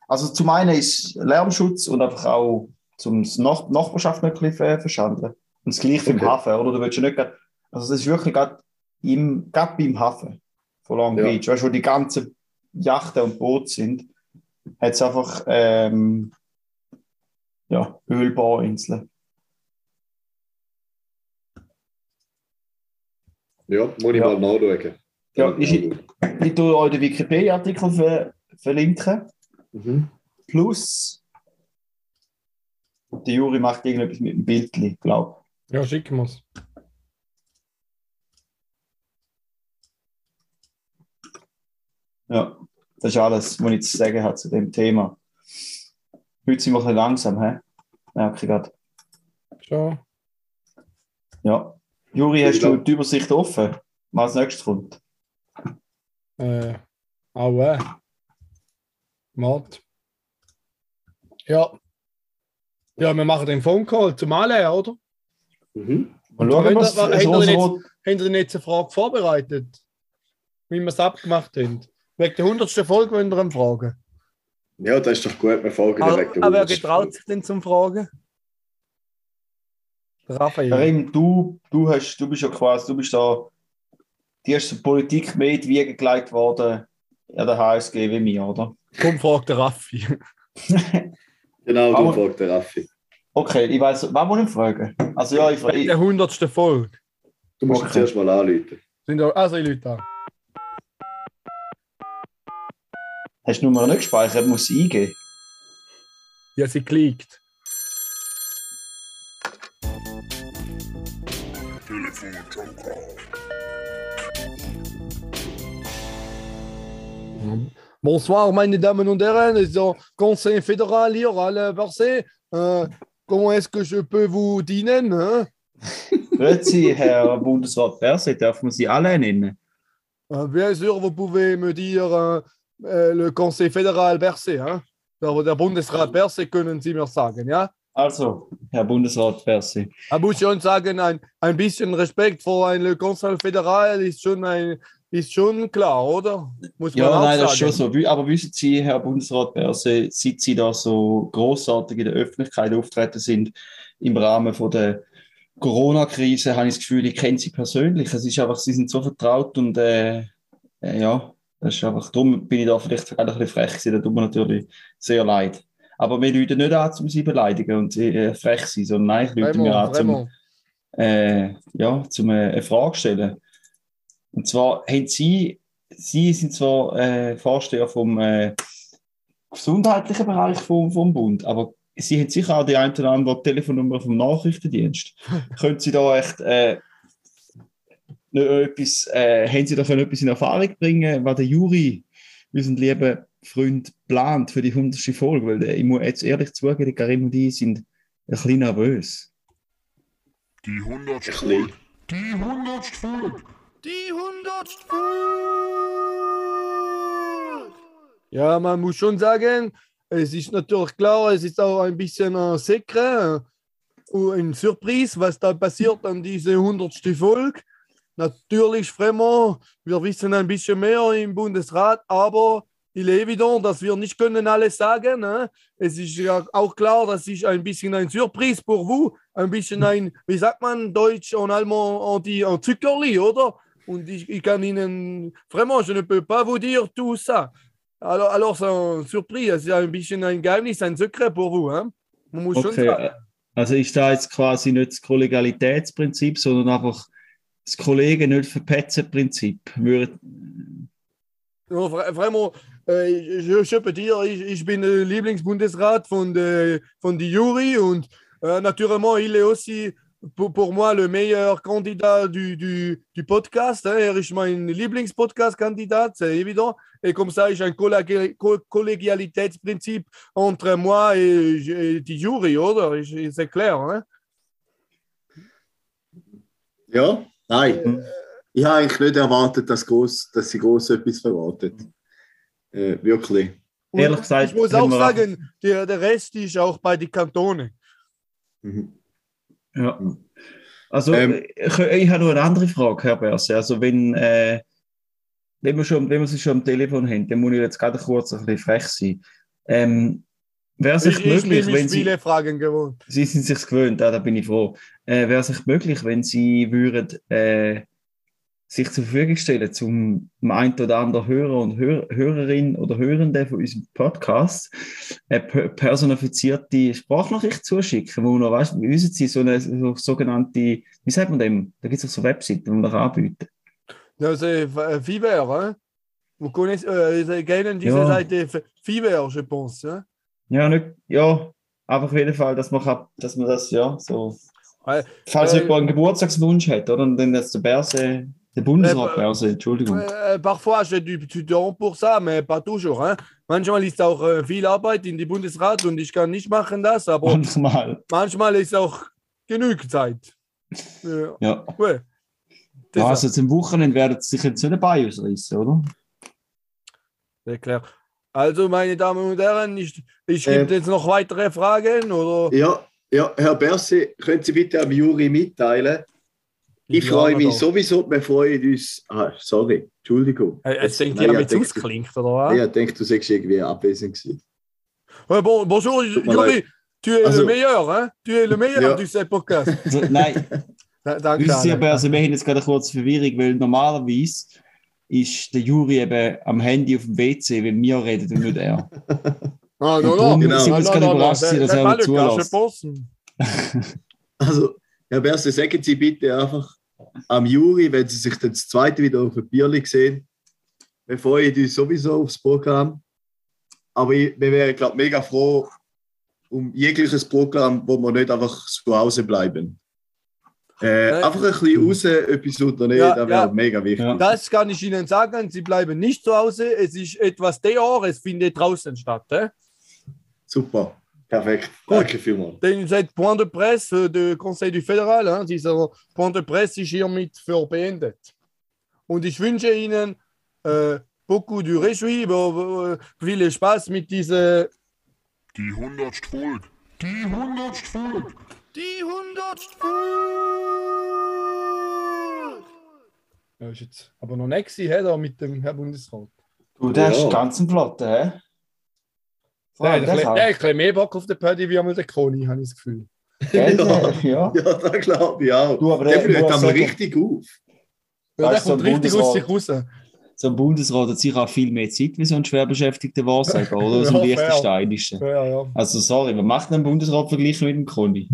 Also zum einen ist Lärmschutz und einfach auch zum Nach Nachbarschaft nicht ein bisschen ver- verschandeln. Und das gleiche im Okay. Hafen, oder? Du willst ja nicht, also das ist wirklich gerade im, gerade beim Hafen von Long Ja. Beach, weißt du, wo die ganzen Yachten und Boote sind, hat es einfach ähm, ja, Ölbohrinseln. Ja, muss ich Ja. mal nachschauen. Ja, ist, ich tue euch den Wikipedia-Artikel ver verlinken. Mhm. Plus, der Juri macht irgendetwas mit dem Bildli, glaube Ja, schicken wir es. Ja, das ist alles, was ich zu sagen habe zu dem Thema. Heute sind wir ein bisschen langsam, hä? Merke ich gerade. Schon. Ja. Juri, hast du die Übersicht offen, was als nächstes kommt? Äh, auch äh. Mord. Ja. Ja, wir machen den Phone Call zum Alle, oder? Mhm. Mal schauen, Habt ihr- was habt ihr das denn Rosenrot- Haben Sie denn jetzt eine Frage vorbereitet? Wie wir es abgemacht haben? Wegen der 100. Folge wollen wir ihn fragen. Ja, das ist doch gut, wir folgen Aber, direkt der aber wer 100. getraut sich denn zum Fragen? Raphael. Karim, du, du, hast, du bist ja quasi, du bist da die erste Politik mehr in die Wiege gelegt worden an der HSG wie mir, oder? Komm, frag der Raffi. Genau, du fragst den Raffi. Okay, ich weiß, was muss ich fragen? Also ja, ich frage. der 100. Folge. Du musst ihn Okay. zuerst mal anrufen. Sind da, also, ich Leute da. Hast du die Nummer nicht gespeichert? Muss sie eingeben. Ja, sie klickt. Bonsoir, meine Damen und Herren, le Conseil fédéral hier versé. Euh, comment est-ce que je peux vous dienen? Hein? Grüezi, Herr Bundesrat Berse, darf man Sie alle nennen? Euh, bien sûr, vous pouvez me dire euh, euh, le Conseil fédéral versé. Hein? Der, Bundesrat Berse können Sie mir sagen, ja? Also, Herr Bundesrat Berse. Man muss schon sagen, ein, ein bisschen Respekt vor ein Le Conseil fédéral ist schon, ein, ist schon klar, oder? Muss Ja, nein, sagen. das ist schon so. Aber wissen Sie, Herr Bundesrat Berse, seit Sie da so großartig in der Öffentlichkeit auftreten sind, im Rahmen von der Corona-Krise, habe ich das Gefühl, ich kenne Sie persönlich. Es ist einfach, Sie sind so vertraut und äh, äh, ja, das ist einfach, darum bin ich da vielleicht ein bisschen frech gewesen, da tut mir natürlich sehr leid. Aber wir lügen nicht an, um Sie zu beleidigen und äh, frech sein, sondern nein, ich mir an, um äh, ja, zum äh, eine Frage stellen. Und zwar haben Sie, Sie sind zwar äh, Vorsteher vom äh, gesundheitlichen Bereich vom, vom Bund, aber Sie haben sicher auch die ein oder andere Telefonnummer vom Nachrichtendienst. Können Sie da echt äh, etwas, äh, haben Sie da können etwas in Erfahrung bringen, was der Juri, unseren lieben Freund, plant für die 100. Folge? Weil ich muss jetzt ehrlich zugeben, der Karim und ich sind ein bisschen nervös. Die 100. Ein bisschen. Folge. Die 100. Folge. Die 100. Folge! Ja, man muss schon sagen, es ist natürlich klar, es ist auch ein bisschen ein Secret, äh, ein Surprise, was da passiert an diese 100. Folge. Natürlich, vraiment, wir wissen ein bisschen mehr im Bundesrat, aber il est évident, dass wir nicht können alles sagen. Ne? Es ist ja auch klar, das ist ein bisschen ein Surprise pour vous, ein bisschen ein, wie sagt man, Deutsch und Allemand, dit un Zuckerli, oder? Und ich, ich kann Ihnen, vraiment, je ne peux pas vous dire tout ça. Alors, alors c'est une surprise, c'est ein bisschen ein Geheimnis, ein Secret pour vous. Hein? Man muss schon Okay, sagen. äh, also ist da jetzt quasi nicht das Kollegialitätsprinzip, sondern einfach das Kollegen nicht verpetzen Prinzip. Würde- Ja, vra- vraiment, äh, je peux dire, ich, ich der Lieblingsbundesrat der von Jury und äh, naturellement, il est aussi pour, moi le meilleur candidat du, podcast. Hein. Er ist Lieblingspodcast-Kandidat, c'est évident. Et comme ça, j'ai un collég- co- Kollegialitätsprinzip entre moi et, et Jury? Ich- C'est clair, hein? Ja, nein. Ich habe eigentlich nicht erwartet, dass, dass. Äh, wirklich. Und Ehrlich gesagt, ich muss auch sagen, der, der Rest ist auch bei den Kantonen. Mhm. Ja. Also Ähm. ich, ich habe noch eine andere Frage, Herr Berse. Also wenn, äh, wenn, wir schon, wenn wir sie schon am Telefon haben, dann muss ich jetzt gerade kurz ein bisschen frech sein. Ähm, Wäre es Ich, sich ich möglich, bin wenn Sie... viele Fragen gewohnt. Sie sind sich gewöhnt, ah, da bin ich froh. Äh, Wäre es sich möglich, wenn Sie würden, äh, sich zur Verfügung stellen, zum einen oder anderen Hörer und Hör Hörerin oder Hörende von unserem Podcast eine per- personifizierte Sprachnachricht zuschicken, wo man noch weißt, wie wissen Sie, so eine so sogenannte, wie sagt man dem? Da gibt es auch so Webseiten, die man noch anbieten. Ja, c'est euh, Fiverr, hein? Vous connaissez, euh, vous kennen diese Ja. Seite Fiverr, je pense. Hein? Ja, nicht, ja, einfach auf jeden Fall, dass man, kann, dass man das, ja, so. Falls Äh, jemand einen Geburtstagswunsch hat, oder? Und dann jetzt der Berse, der Bundesrat Äh, Berse, Entschuldigung. Euh, parfois, j'ai du, du temps pour ça, mais pas toujours. Hein? Manchmal ist auch äh, viel Arbeit in die Bundesrat und ich kann nicht machen das, aber Manchmal. manchmal ist auch genug Zeit. Ja, Ja. C'est ja also zum Wochenende werden sie sich jetzt nicht dabei ausreißen, oder? c'est clair. Also, meine Damen und Herren, ich, ich Äh, gibt jetzt noch weitere Fragen oder? Ja, ja, Herr Berse, können Sie bitte am Jury mitteilen? Ich freue mich sowieso, wir freuen uns. Ah, sorry, Entschuldigung. Es denkt ihr, denke- ausklingt, oder was? Ich denke, du sagst irgendwie abwesend gewesen. Bon, bonjour, Yuri. Tu es Also- le meilleur, hein? Tu es le meilleur Ja. du ce podcast. Also, nein, Da- Danke. wissen Sie, aber also wir haben jetzt gerade eine kurze Verwirrung, weil normalerweise ist der Juri eben am Handy auf dem WC, wenn wir reden und nicht er. Ah, non, darum Genau. sind wir jetzt gerade überrascht, dass er zulässt. Also, Herr Berse, sagen Sie bitte einfach am Juri, wenn Sie sich dann das zweite wieder auf dem Bierli sehen. Wir freuen uns sowieso aufs Programm. Aber ich, wir wären, glaube ich, mega froh um jegliches Programm, wo wir nicht einfach zu Hause bleiben. Äh, Äh, einfach ein bisschen raus, etwas unternehmen, Ja, das wäre ja. mega wichtig. Das kann ich Ihnen sagen. Sie bleiben nicht zu Hause. Es ist etwas dehors. Es findet draußen statt. Eh? Super, perfekt. Danke vielmals. Den cette point de presse euh, du Conseil du Fédéral, hein, dieser Point de presse ist hiermit für beendet. Und ich wünsche Ihnen äh, beaucoup du réjoui, äh, viel Spaß mit dieser Die hundertst Folge. Die hundertst Folge. Die hundertste Folge! Ja, ist jetzt aber noch nicht gewesen, hä, da mit dem Herr Bundesrat. Du, der Ja. ist ganz ein Flotte, hä? Hat ein bisschen- ein mehr Bock auf den Paddy wie einmal der Koni, habe ich das Gefühl. Gell, Ja. ja. Ja, das glaube ich auch. Du, aber der blüht einmal richtig auf. Ja, Da der kommt ein richtig aus sich raus. So ein Bundesrat hat sicher auch viel mehr Zeit wie so ein schwer beschäftigter Wahrsager, oder? So ein Ja, fair. Liechtensteinischer. Ja, ja. Also, sorry, was macht denn ein Bundesrat verglichen mit dem Conny?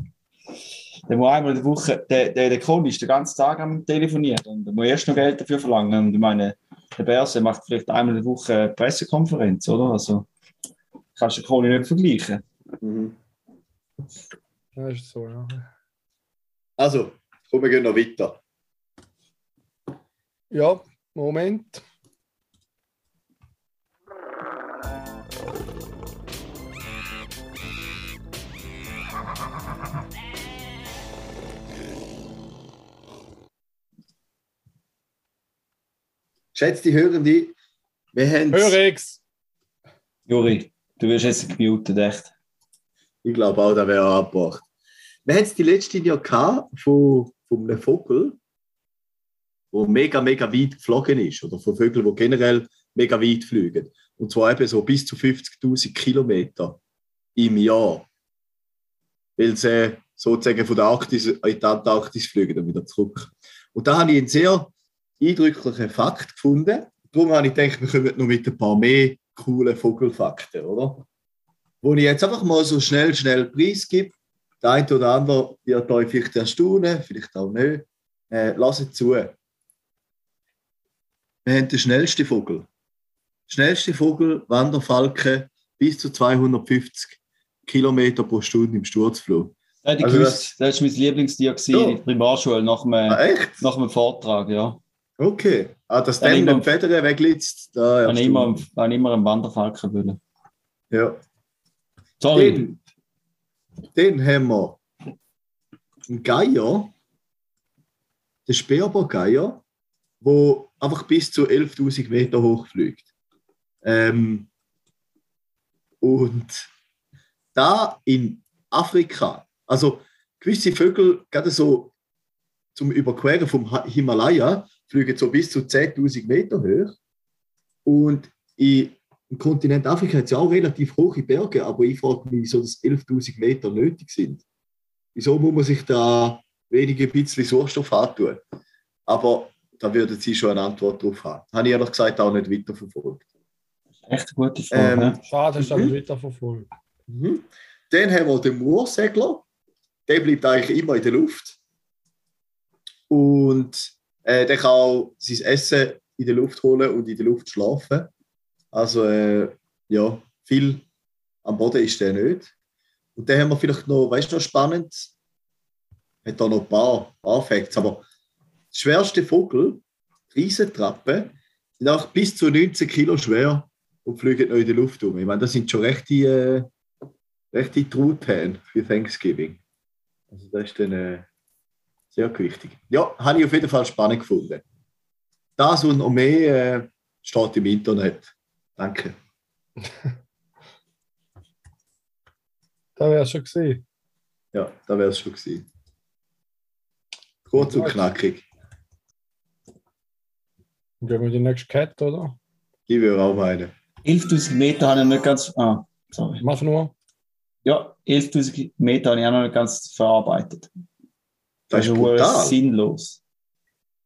Der muss einmal in der Woche, der, der, der Conny ist den ganzen Tag am Telefonieren und der muss erst noch Geld dafür verlangen. Und ich meine, der Berse macht vielleicht einmal in der Woche eine Pressekonferenz, oder? Also, kannst du Conny nicht vergleichen. Mhm. Ja, ist so, ja. Also, komm, wir gehen noch weiter. Ja, Moment. Schätzte Hörende, wir haben Hörex! Juri, du wirst jetzt gemutet, echt. Ich glaube auch, da wäre abgebracht. Wir es die letzte ja gehabt von, von einem Vogel, der mega, mega weit geflogen ist. Oder von Vögeln, die generell mega weit fliegen. Und zwar eben so bis zu 50.000 Kilometer im Jahr. Weil sie sozusagen von der Arktis in die Antarktis fliegen und wieder zurück. Und da habe ich einen sehr eindrücklichen Fakt gefunden. Darum habe ich gedacht, wir kommen noch mit ein paar mehr coolen Vogelfakten, oder? Wo ich jetzt einfach mal so schnell, schnell preisgebe. Der eine oder andere wird euch vielleicht erstaunen, vielleicht auch nicht. Äh, lasst zu. Wir haben den schnellsten Vogel. Schnellste Vogel, Wanderfalke, bis zu 250 Kilometer pro Stunde im Sturzflug. Das ich Also gewusst. Das war mein Lieblingstier Ja. in der Primarschule nach einem, Ah, nach einem Vortrag, ja. Okay. Ah, dass Dann immer- den Federn weglitzt, da Ich habe immer, habe immer einen Wanderfalken wollen. Ja. Sorry. Dann, dann haben wir einen Geier, den Sperber-Geier, der einfach bis zu 11.000 Meter hoch fliegt. Ähm, und da in Afrika, also gewisse Vögel, gerade so zum Überqueren vom Himalaya, fliegen so bis zu 10.000 Meter hoch. Und im Kontinent Afrika hat es ja auch relativ hohe Berge, aber ich frage mich, wieso das 11.000 Meter nötig sind. Wieso muss man sich da wenige bisschen Sauerstoff antun? Aber da würden Sie schon eine Antwort drauf haben. Habe ich ehrlich gesagt auch nicht weiterverfolgt. Echt eine gute Frage. Ähm, ne? Schade, ist aber Mhm. wieder verfolgt. Mhm. Dann haben wir den Moorsegler. Der bleibt eigentlich immer in der Luft. Und äh, der kann auch sein Essen in der Luft holen und in der Luft schlafen. Also, äh, ja, viel am Boden ist der nicht. Und dann haben wir vielleicht noch, weißt du, noch spannend, hat da noch ein paar, paar Facts, aber der schwerste Vogel, Riesentrappe, sind auch bis zu 19 Kilo schwer und fliegen noch in der Luft um. Ich meine, das sind schon rechte, äh, rechte Truthähne für Thanksgiving. Also das ist dann äh, sehr wichtig. Ja, habe ich auf jeden Fall spannend gefunden. Das und noch mehr äh, steht im Internet. Danke. Da wäre schon gesehen. Ja, da wäre es schon gewesen. Kurz und knackig. Dann gehen wir die nächste Kette, oder? Ich würde auch meinen. 11.000 Meter habe ich nicht ganz. Ah, sorry. Mach nur. Ja, 11.000 Meter habe ich auch noch nicht ganz verarbeitet. Das ist Also, wohl brutal. sinnlos.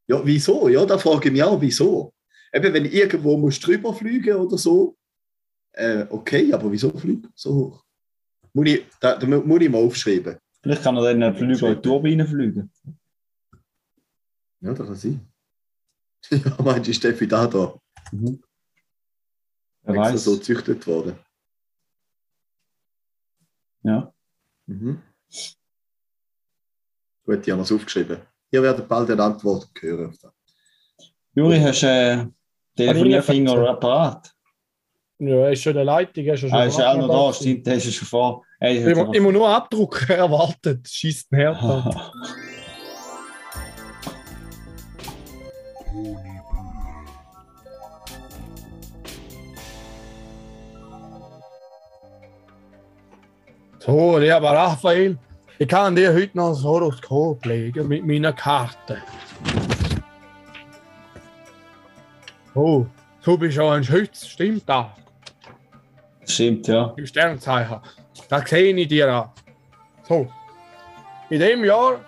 Ja, wieso? Ja, da frage ich mich auch, wieso? Eben, wenn ich irgendwo muss drüber fliegen oder so, äh, okay, aber wieso fliegen so hoch? Muss ich, da, da mu- muss ich mal aufschreiben. Vielleicht kann er dann einen Flüger in die Turbine fliegen. Ja, das kann sein. ja, meinst du, ist Steffi da da? Mhm. Wer Extra weiß. so gezüchtet worden. Ja. Mhm. Gut, ich habe es aufgeschrieben. Ihr werdet bald eine Antwort hören. Juri, hast du äh, Telefonierfinger apparat? Ja, er ist schon in der Leitung. Er ist schon Ah, ist ja auch noch da, stimmt, der ist schon vor. Er ist Ich, ich muss nur abdrucken, er wartet. Schießt ein Herd an. So, lieber Raphael, ich kann dir heute noch ein Horoskop legen mit meiner Karte. Oh, du bist auch ein Schütz, stimmt das? Stimmt, ja. Im Sternzeichen. Das sehe ich dir an. So, in dem Jahr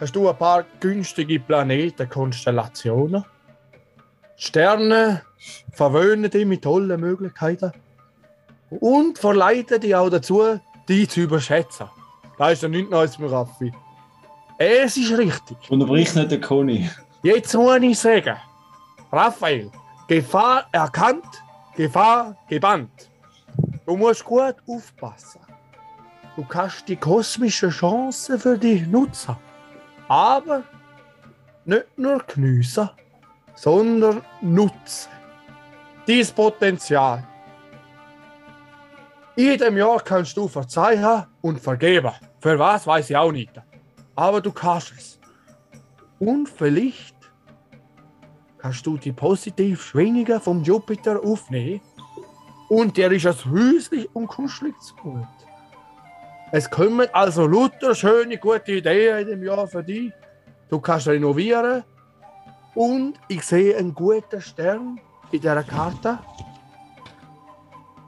hast du ein paar günstige Planetenkonstellationen. Die Sterne verwöhnen dich mit tollen Möglichkeiten und verleiten dich auch dazu, dich zu überschätzen. Da ist ja nichts Neues mehr, Raffi. Es ist richtig. Unterbrich nicht den Conny. Jetzt muss ich sagen, Raphael, Gefahr erkannt, Gefahr gebannt. Du musst gut aufpassen. Du kannst die kosmische Chance für dich nutzen. Aber nicht nur geniessen, sondern nutzen. Dieses Potenzial. Jedem Jahr kannst du verzeihen und vergeben. Für was weiß ich auch nicht. Aber du kannst es. Und vielleicht kannst du die positiven Schwingungen vom Jupiter aufnehmen und dir ist es häuslich und kuschelig gut. Es kommen also lauter schöne, gute Ideen in dem Jahr für dich. Du kannst renovieren und ich sehe einen guten Stern in dieser Karte.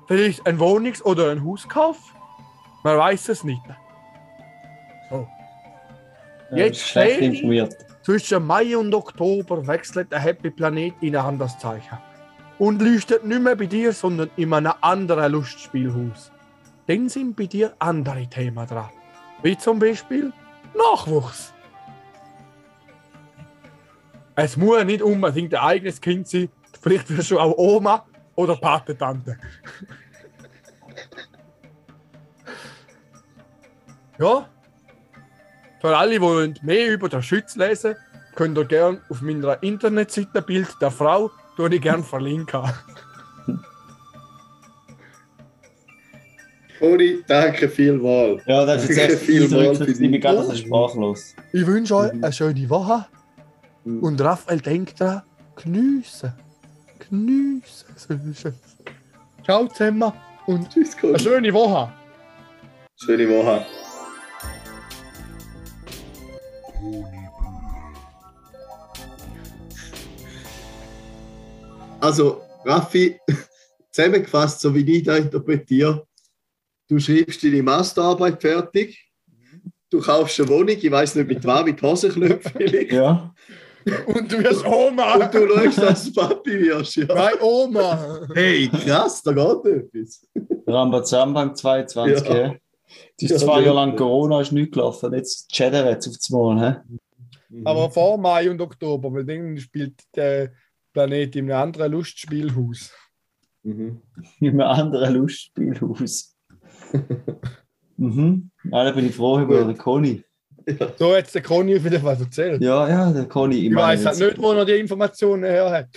Vielleicht ein Wohnungs- oder ein Hauskauf? Man weiß es nicht. Ja, Jetzt schlecht informiert. Zwischen Mai und Oktober wechselt der Happy Planet in ein anderes Zeichen. Und leuchtet nicht mehr bei dir, sondern in einem anderen Lustspielhaus. Dann sind bei dir andere Themen dran. Wie zum Beispiel Nachwuchs. Es muss nicht unbedingt ein eigenes Kind sein. Vielleicht wirst du auch Oma oder Patentante. ja, für alle, die mehr über den Schütz lesen könnt ihr gerne auf meiner Internetseite Bild der Frau, tue ich gerne verlinken. Conny, danke vielmals. Ja, das ist Danke echt vielmals ich bin die- gerade sprachlos. Ich wünsche euch eine schöne Woche Mhm. und Raphael denkt dran, geniessen. Geniessen. Ciao zusammen und Tschüss, eine schöne Woche. Schöne Woche. Also, Raffi, zusammengefasst, so wie ich das interpretiere, du schreibst deine Masterarbeit fertig, du kaufst eine Wohnung, ich weiß nicht mit was, mit Hosenknöpfen vielleicht, Ja, Und du wirst Oma. Und du schaust, dass du Papi wirst, ja. Nein, Oma. Hey, krass, da geht etwas. Rambazambang 22, Ja. Ja. Das ist Ja, zwei Jahre lang. Corona, ist nicht gelaufen. Jetzt chattert es auf das Mal. Hä? Mhm. Aber vor Mai und Oktober, weil dann spielt der Planet in einem anderen Lustspielhaus. Mhm. In einem anderen Lustspielhaus. mhm. Ja, da bin ich froh über den Conny. So hat der Conny auf jeden Fall erzählt. Ja, ja, der Conny. ich meine weiß halt jetzt- nicht, wo er die Informationen her hat.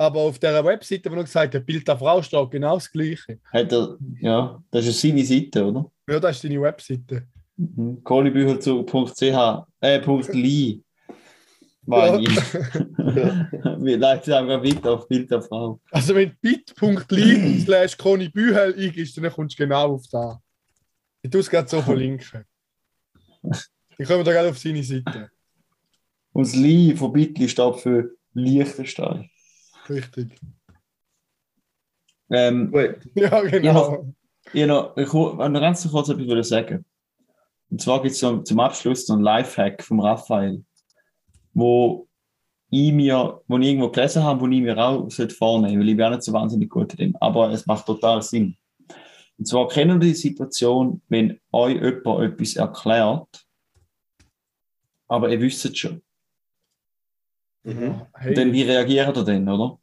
Aber auf der Webseite, wo er gesagt hat, Bild der Frau steht genau das Gleiche. Hat er, ja, das ist ja seine Seite, oder? Ja, das ist deine Webseite. Mhm. Conibücher.ch, äh, .li. Meine ich. Wir leiten einfach weiter auf Bild der Frau. Also wenn du bit.ly slash Conny Bühel eingibst, dann kommst du genau auf da. Ich tue es gerade so verlinken. Dann kommen wir gerade auf seine Seite. Und das Li von Bitli steht für Liechtenstein. Richtig. Ähm. Ja, genau. ich noch, ich wollte noch ganz kurz etwas sagen. Und zwar gibt es zum, zum Abschluss so einen Lifehack vom Raphael, wo ich mir, wo ich irgendwo gelesen habe, wo ich mir auch sollte vornehmen, weil ich auch nicht so wahnsinnig gut in dem. Aber es macht total Sinn. Und zwar kennen wir die Situation, wenn euch jemand etwas erklärt, aber ihr wisst es schon. Mhm. Hey, Dann wie reagiert ihr denn, oder?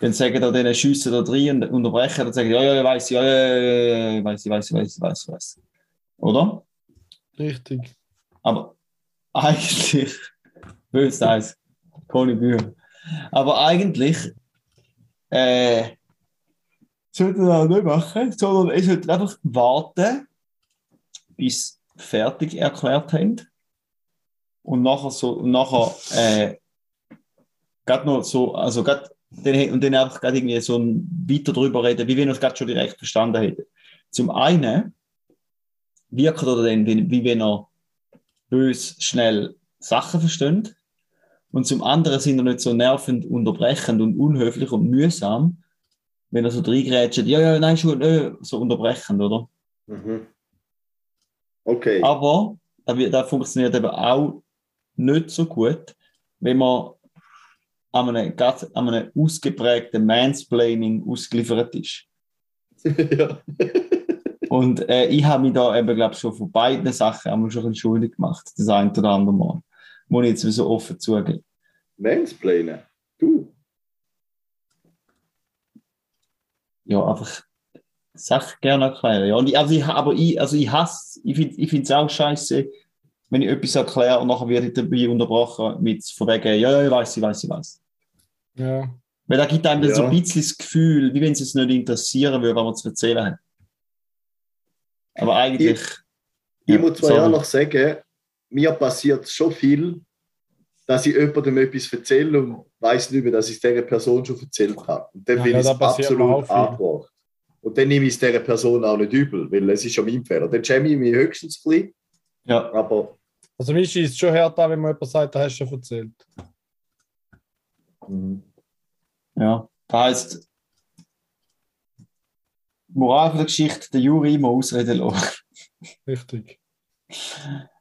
Dann sagen ihr denen, schiessen da drin und unterbrechen, dann sagen ja, ja, ja, weiss, ja, ja, ja, ja, weiss, ich, weiss, ich, weiss, ich, weiss, ich, weiss. Oder? richtig. Aber eigentlich, böse heißt, Conny Bühler. Aber eigentlich, äh, sollte er das nicht machen, sondern ich sollte einfach warten, bis fertig erklärt haben. Und nachher so, und nachher, äh, gerade noch so, also gerade, und dann einfach gerade irgendwie so ein, weiter drüber reden, wie wenn er es gerade schon direkt verstanden hätte. Zum einen wirkt er dann, wie, wie wenn er bös schnell Sachen versteht. Und zum anderen sind er nicht so nervend, unterbrechend und unhöflich und mühsam, wenn er so reingrätscht, ja, ja, nein, schon, nö, so unterbrechend, oder? Mhm. Okay. Aber da funktioniert eben auch nicht so gut, wenn man an einem, grad an einem ausgeprägten Mansplaining ausgeliefert ist. ja. Und äh, ich habe mich da eben, glaube ich, schon von beiden Sachen einmal schon ein schuldig gemacht, das ein oder andere Mal. Muss ich jetzt so offen zugeben. Mansplainen. Du. Ja, einfach Sachen gerne erklären. Ja. Und ich, also ich, aber ich, also ich hasse, ich finde ich es auch scheiße, wenn ich etwas erkläre und nachher werde ich dabei unterbrochen mit von wegen, ja, ja, ich weiß, ich weiß, ich weiß. Ja. Weil da gibt einem dann so Ja. ein bisschen das Gefühl, wie wenn es es nicht interessieren würde, was man zu erzählen hat. Aber eigentlich. Ich Ja, muss zwar sorry. ehrlich sagen, mir passiert schon viel, dass ich jemandem etwas erzähle und weiß nicht mehr, dass ich es dieser Person schon erzählt habe. Und dann Ja, bin ja, ich absolut angebracht. Und dann nehme ich es dieser Person auch nicht übel, weil es ist schon mein Fehler. Dann schäme ich mich höchstens ein bisschen, Ja, aber Also mir schießt schon hart an, wenn man jemand sagt, das hast du schon erzählt. mhm. ja. Das heisst, Moral von der Geschichte, der Juri immer ausreden lassen. Richtig.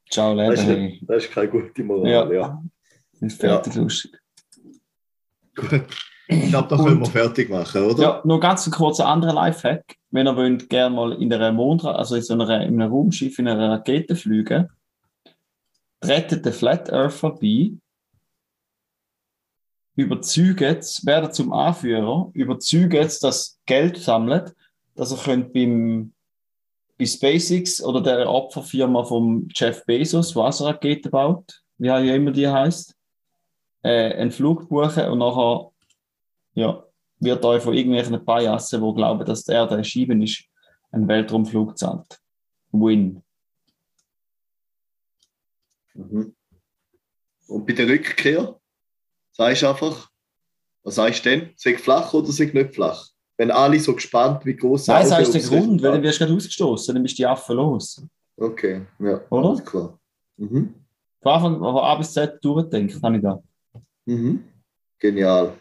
Ciao, das, ist, das ist keine gute Moral. Ja. Ja. Ist fertig lustig. Gut. Ich glaube, da können wir fertig machen, oder? Ja, nur ganz ein kurzer anderer Lifehack. Wenn ihr wollt, gerne mal in einer Mondra also in so einer, in einem Raumschiff, in einer Rakete fliegen, rettet den Flat Earther bei, überzeugt, werdet zum Anführer, überzeugt, dass Geld sammelt, dass er könnt beim bei SpaceX oder der Opferfirma vom Jeff Bezos, was Raketen baut, wie auch immer die heißt, äh, einen Flug buchen und nachher ja, wird euch von irgendwelchen Payassen, die glauben, dass der der Schieben ist, ein Weltraumflug zahlt. Win. Mhm. Und bei der Rückkehr sagst du einfach, was sagst du denn? Sei flach oder sei nicht flach? Wenn alle so gespannt wie groß Nein, das ist der Grund, weil dann wirst du gerade ausgestoßen, dann bist du die Affe los. Okay, ja, Oder? klar. Mhm. Von Anfang von A bis Z durchdenken, kann ich da. Mhm. Genial.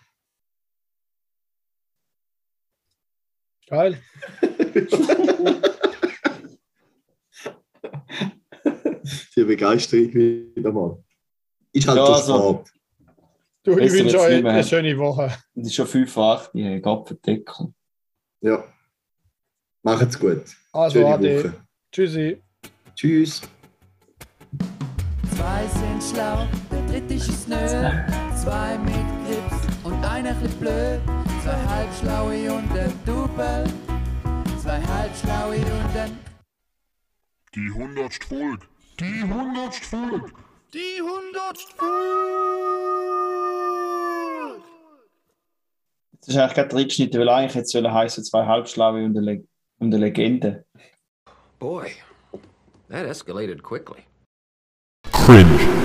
Geil. Die Begeisterung wieder mal. Ist halt Ja, der also- Sport. Du, ich wünsche euch eine schöne Woche. Es ist schon 5 vor 8, ich habe Gott verdeckel. Ja. Macht's gut. Also, Schöne Ade. Woche. Tschüssi. Tschüss. Zwei sind schlau, der dritte ist nö. Zwei mit Grips und einer chli blöd. Zwei halbschlaue und ein Double. Zwei halbschlaue und ein Die hundertst Folge. Die hundertst Folge. Die hundertst Das ist eigentlich gerade reingeschnitten, weil eigentlich jetzt sollen heißen zwei Halbschlaue und eine, und eine Legende. Boy, that escalated quickly. Cringe.